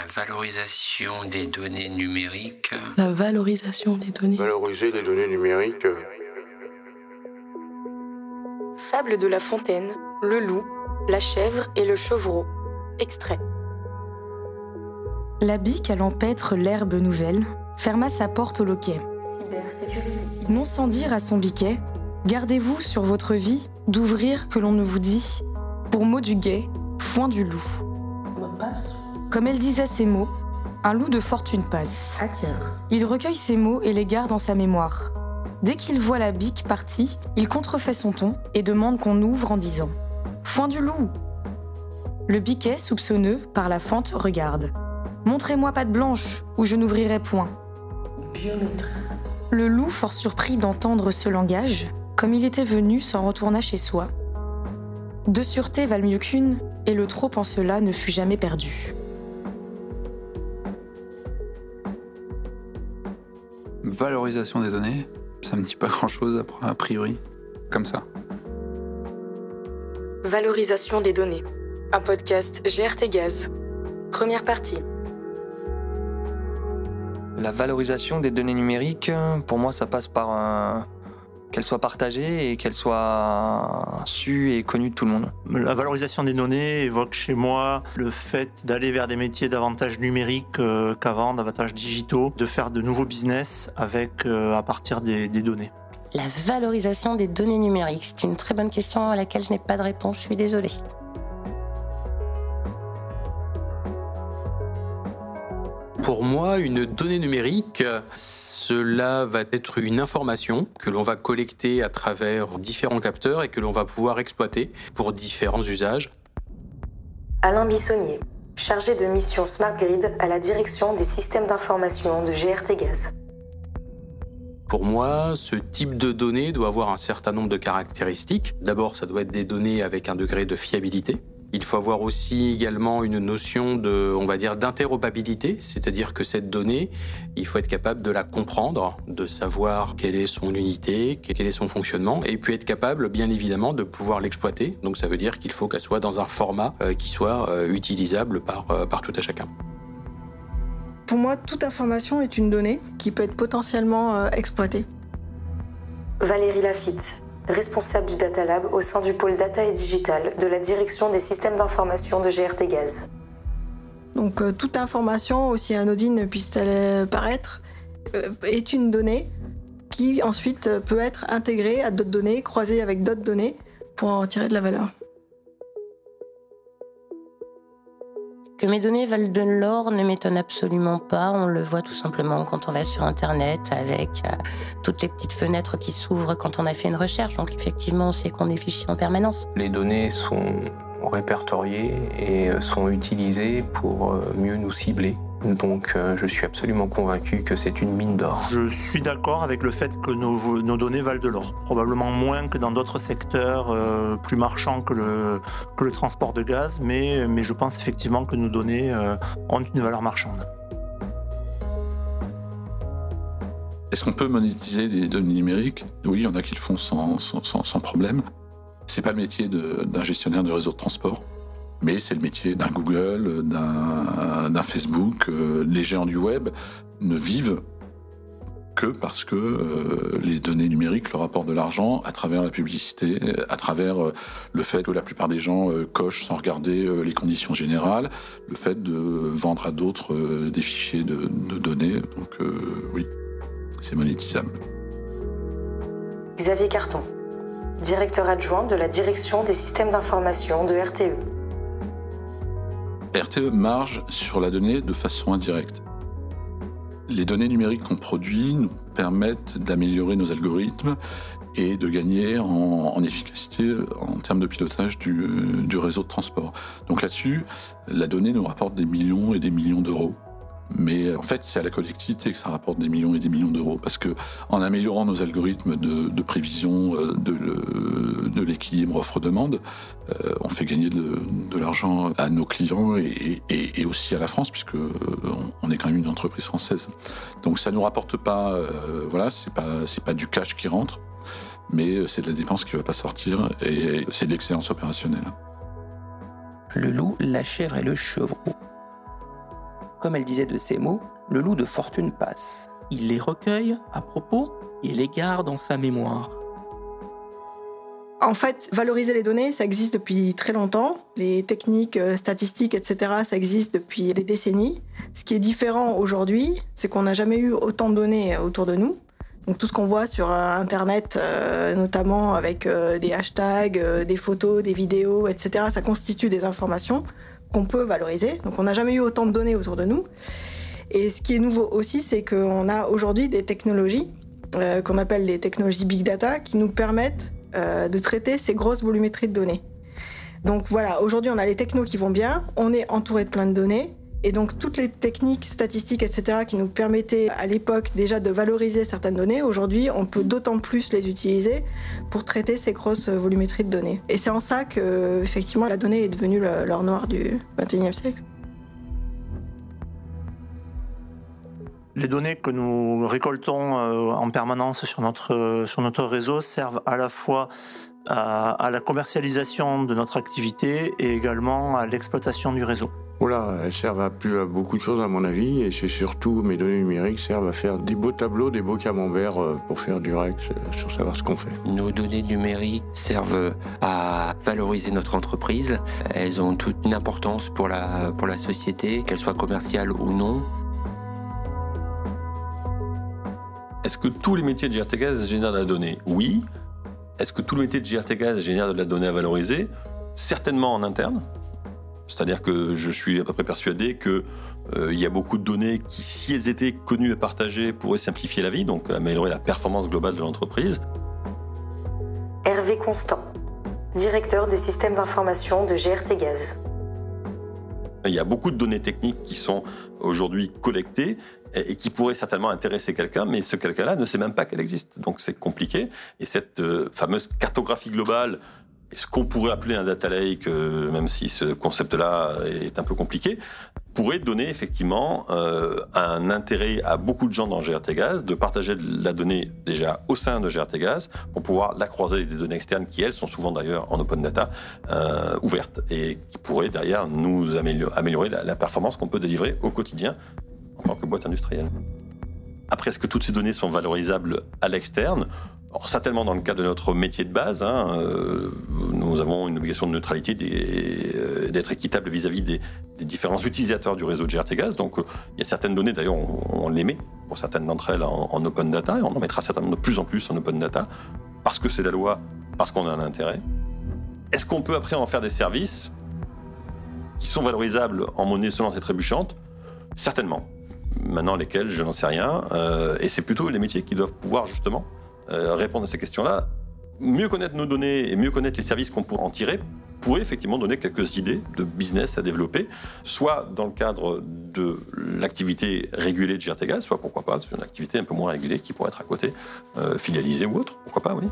La valorisation des données numériques. La valorisation des données. Valoriser les données numériques. Fable de La Fontaine, le loup, la chèvre et le chevreau. Extrait. La bique à l'empêtre l'herbe nouvelle ferma sa porte au loquet. Non sans dire à son biquet, gardez-vous sur votre vie d'ouvrir que l'on ne vous dit, pour mot du guet, foin du loup. Comme elle disait ces mots, un loup de fortune passe. Il recueille ces mots et les garde en sa mémoire. Dès qu'il voit la bique partie, il contrefait son ton et demande qu'on ouvre en disant Foin du loup Le biquet, soupçonneux, par la fente, regarde. Montrez-moi patte blanche, ou je n'ouvrirai point. Le loup, fort surpris d'entendre ce langage, comme il était venu, s'en retourna chez soi. Deux sûretés valent mieux qu'une, et le trop en cela ne fut jamais perdu. Valorisation des données, ça me dit pas grand chose a priori, comme ça. Valorisation des données, un podcast GRT Gaz. Première partie. La valorisation des données numériques, pour moi, ça passe par un, qu'elle soit partagée et qu'elle soit sue et connue de tout le monde. La valorisation des données évoque chez moi le fait d'aller vers des métiers davantage numériques euh, qu'avant, davantage digitaux, de faire de nouveaux business avec euh, à partir des, des données. La valorisation des données numériques, c'est une très bonne question à laquelle je n'ai pas de réponse, je suis désolée. Pour moi, une donnée numérique, cela va être une information que l'on va collecter à travers différents capteurs et que l'on va pouvoir exploiter pour différents usages. Alain Bissonnier, chargé de mission Smart Grid à la direction des systèmes d'information de GRT Gaz. Pour moi, ce type de données doit avoir un certain nombre de caractéristiques. D'abord, ça doit être des données avec un degré de fiabilité. Il faut avoir aussi également une notion de, on va dire, d'interopabilité, c'est-à-dire que cette donnée, il faut être capable de la comprendre, de savoir quelle est son unité, quel est son fonctionnement, et puis être capable, bien évidemment, de pouvoir l'exploiter. Donc ça veut dire qu'il faut qu'elle soit dans un format euh, qui soit euh, utilisable par, euh, par tout à chacun. Pour moi, toute information est une donnée qui peut être potentiellement exploitée. Valérie Lafitte, responsable du Data Lab au sein du pôle Data et Digital de la direction des systèmes d'information de GRT Gaz. Donc euh, toute information, aussi anodine puisse-t-elle paraître, euh, est une donnée qui ensuite euh, peut être intégrée à d'autres données, croisée avec d'autres données pour en retirer de la valeur. Que mes données valent de l'or ne m'étonne absolument pas. On le voit tout simplement quand on va sur Internet avec euh, toutes les petites fenêtres qui s'ouvrent quand on a fait une recherche. Donc effectivement, on sait qu'on est fichier en permanence. Les données sont répertoriées et euh, sont utilisées pour euh, mieux nous cibler. Donc je suis absolument convaincu que c'est une mine d'or. Je suis d'accord avec le fait que nos, nos, données valent de l'or. Probablement moins que dans d'autres secteurs euh, plus marchands que le, que le transport de gaz, mais, mais je pense effectivement que nos données euh, ont une valeur marchande. Est-ce qu'on peut monétiser les données numériques? Oui, il y en a qui le font sans, sans, sans, sans problème. C'est pas le métier d'un gestionnaire de réseau de transport mais c'est le métier d'un Google, d'un Facebook. Euh, les géants du web ne vivent que parce que euh, les données numériques leur apportent de l'argent à travers la publicité, à travers euh, le fait que la plupart des gens cochent sans regarder les conditions générales, le fait de vendre à d'autres des fichiers de, de, données. Donc oui, c'est monétisable. Xavier Carton, directeur adjoint de la direction des systèmes d'information de RTE. RTE marge sur la donnée de façon indirecte. Les données numériques qu'on produit nous permettent d'améliorer nos algorithmes et de gagner en, efficacité en termes de pilotage du, du réseau de transport. Donc là-dessus, la donnée nous rapporte des millions et des millions d'euros. Mais en fait, c'est à la collectivité que ça rapporte des millions et des millions d'euros. Parce que en améliorant nos algorithmes de, prévision de, de l'équilibre offre-demande, euh, on fait gagner de, l'argent à nos clients et, aussi à la France, puisque on est quand même une entreprise française. Donc ça nous rapporte pas, euh, voilà, c'est pas pas du cash qui rentre, mais c'est de la dépense qui va pas sortir et c'est de l'excellence opérationnelle. Le loup, la chèvre et le chevreau. Comme elle disait de ces mots, le loup de fortune passe. Il les recueille à propos et les garde en sa mémoire. En fait, valoriser les données, ça existe depuis très longtemps. Les techniques euh, statistiques, etc., ça existe depuis des décennies. Ce qui est différent aujourd'hui, c'est qu'on n'a jamais eu autant de données autour de nous. Donc tout ce qu'on voit sur euh, Internet, euh, notamment avec des hashtags, des photos, des vidéos, etc., ça constitue des informations qu'on peut valoriser. Donc on n'a jamais eu autant de données autour de nous. Et ce qui est nouveau aussi, c'est qu'on a aujourd'hui des technologies qu'on appelle les technologies big data qui nous permettent euh, de traiter ces grosses volumétries de données. Donc voilà, aujourd'hui on a les technos qui vont bien, on est entouré de plein de données, et donc toutes les techniques statistiques, etc., qui nous permettaient à l'époque déjà de valoriser certaines données, aujourd'hui on peut d'autant plus les utiliser pour traiter ces grosses volumétries de données. Et c'est en ça que effectivement la donnée est devenue l'or noir du 21e siècle. Les données que nous récoltons euh, en permanence sur notre, sur notre réseau servent à la fois à, la commercialisation de notre activité et également à l'exploitation du réseau. Voilà, elles servent à, plus, à beaucoup de choses à mon avis et c'est surtout mes données numériques servent à faire des beaux tableaux, des beaux camemberts euh, pour faire du Rex euh, sur savoir ce qu'on fait. Nos données numériques servent à valoriser notre entreprise. Elles ont toute une importance pour la, pour la société, qu'elle soit commerciale ou non. Est-ce que tous les métiers de GRTGaz génèrent de la donnée? Oui. Est-ce que tous les métiers de GRTGaz génèrent de la donnée à valoriser? Certainement en interne. C'est-à-dire que je suis à peu près persuadé qu'il euh, y a beaucoup de données qui, si elles étaient connues et partagées, pourraient simplifier la vie, donc améliorer la performance globale de l'entreprise. Hervé Constant, directeur des systèmes d'information de GRT Gaz. Il y a beaucoup de données techniques qui sont aujourd'hui collectées et qui pourrait certainement intéresser quelqu'un, mais ce quelqu'un-là ne sait même pas qu'elle existe. Donc c'est compliqué. Et cette euh, fameuse cartographie globale, ce qu'on pourrait appeler un data lake, euh, même si ce concept-là est un peu compliqué, pourrait donner effectivement euh, un intérêt à beaucoup de gens dans GRT Gaz de partager la donnée déjà au sein de GRT Gaz pour pouvoir la croiser avec des données externes qui, elles, sont souvent d'ailleurs en open data ouvertes et qui pourraient derrière nous améliorer, la performance qu'on peut délivrer au quotidien en tant que boîte industrielle. Après, est-ce que toutes ces données sont valorisables à l'externe? Alors, certainement dans le cas de notre métier de base, hein, euh, nous avons une obligation de neutralité euh, d'être équitable vis-à-vis des, différents utilisateurs du réseau de GRT Gaz. Donc euh, il y a certaines données, d'ailleurs, on, les met pour certaines d'entre elles en, open data, et on en mettra certainement de plus en plus en open data, parce que c'est la loi, parce qu'on a un intérêt. Est-ce qu'on peut après en faire des services qui sont valorisables en monnaie sonnante et trébuchante? Certainement. Maintenant, lesquels, je n'en sais rien. Et c'est plutôt les métiers qui doivent pouvoir justement répondre à ces questions-là. Mieux connaître nos données et mieux connaître les services qu'on pourrait en tirer pourrait effectivement donner quelques idées de business à développer, soit dans le cadre de l'activité régulée de GRTGAS, soit pourquoi pas, une activité un peu moins régulée qui pourrait être à côté, euh, filialisée ou autre, pourquoi pas, oui.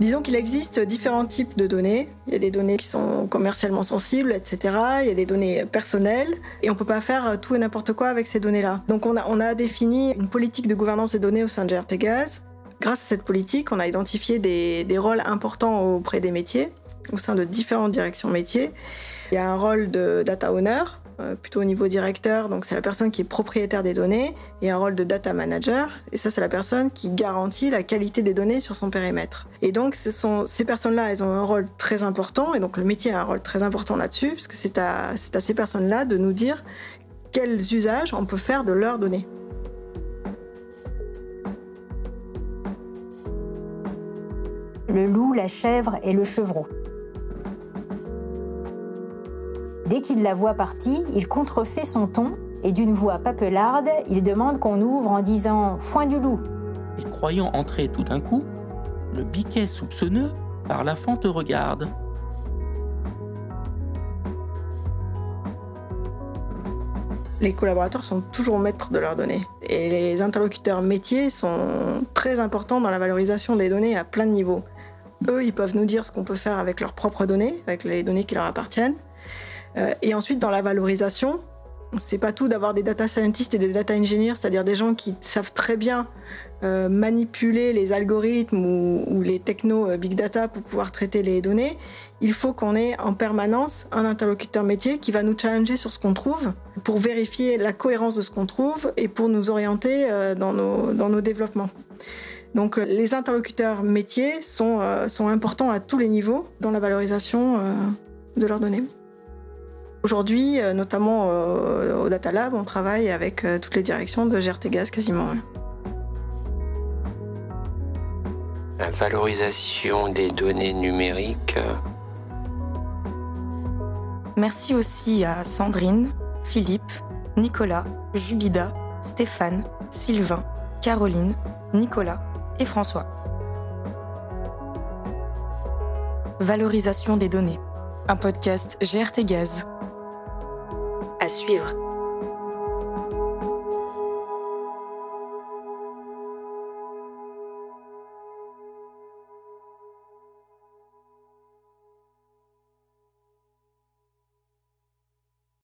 Disons qu'il existe différents types de données. Il y a des données qui sont commercialement sensibles, etc. Il y a des données personnelles. Et on ne peut pas faire tout et n'importe quoi avec ces données-là. Donc on a, défini une politique de gouvernance des données au sein de GRT Gaz. Grâce à cette politique, on a identifié des, des rôles importants auprès des métiers, au sein de différentes directions métiers. Il y a un rôle de data owner, plutôt au niveau directeur, donc c'est la personne qui est propriétaire des données, et un rôle de data manager, et ça c'est la personne qui garantit la qualité des données sur son périmètre. Et donc ces personnes-là, elles ont un rôle très important, et donc le métier a un rôle très important là-dessus, parce que c'est à, c'est à ces personnes-là de nous dire quels usages on peut faire de leurs données. Le loup, la chèvre et le chevreau. Dès qu'il la voit partie, il contrefait son ton et d'une voix papelarde, il demande qu'on ouvre en disant Foin du loup. Et croyant entrer tout d'un coup, le biquet soupçonneux par la fente regarde. Les collaborateurs sont toujours maîtres de leurs données. Et les interlocuteurs métiers sont très importants dans la valorisation des données à plein de niveaux. Eux, ils peuvent nous dire ce qu'on peut faire avec leurs propres données, avec les données qui leur appartiennent. Euh, et ensuite, dans la valorisation, c'est pas tout d'avoir des data scientists et des data engineers, c'est-à-dire des gens qui savent très bien euh, manipuler les algorithmes ou, les techno big data pour pouvoir traiter les données, il faut qu'on ait en permanence un interlocuteur métier qui va nous challenger sur ce qu'on trouve pour vérifier la cohérence de ce qu'on trouve et pour nous orienter dans nos, dans nos développements. Donc les interlocuteurs métiers sont, sont importants à tous les niveaux dans la valorisation de leurs données. Aujourd'hui, euh, notamment euh, au Data Lab, on travaille avec euh, toutes les directions de GRT quasiment. La valorisation des données numériques. Merci aussi à Sandrine, Philippe, Nicolas, Jubida, Stéphane, Sylvain, Caroline, Nicolas et François. Valorisation des données, un podcast GRT Gaz. Suivre.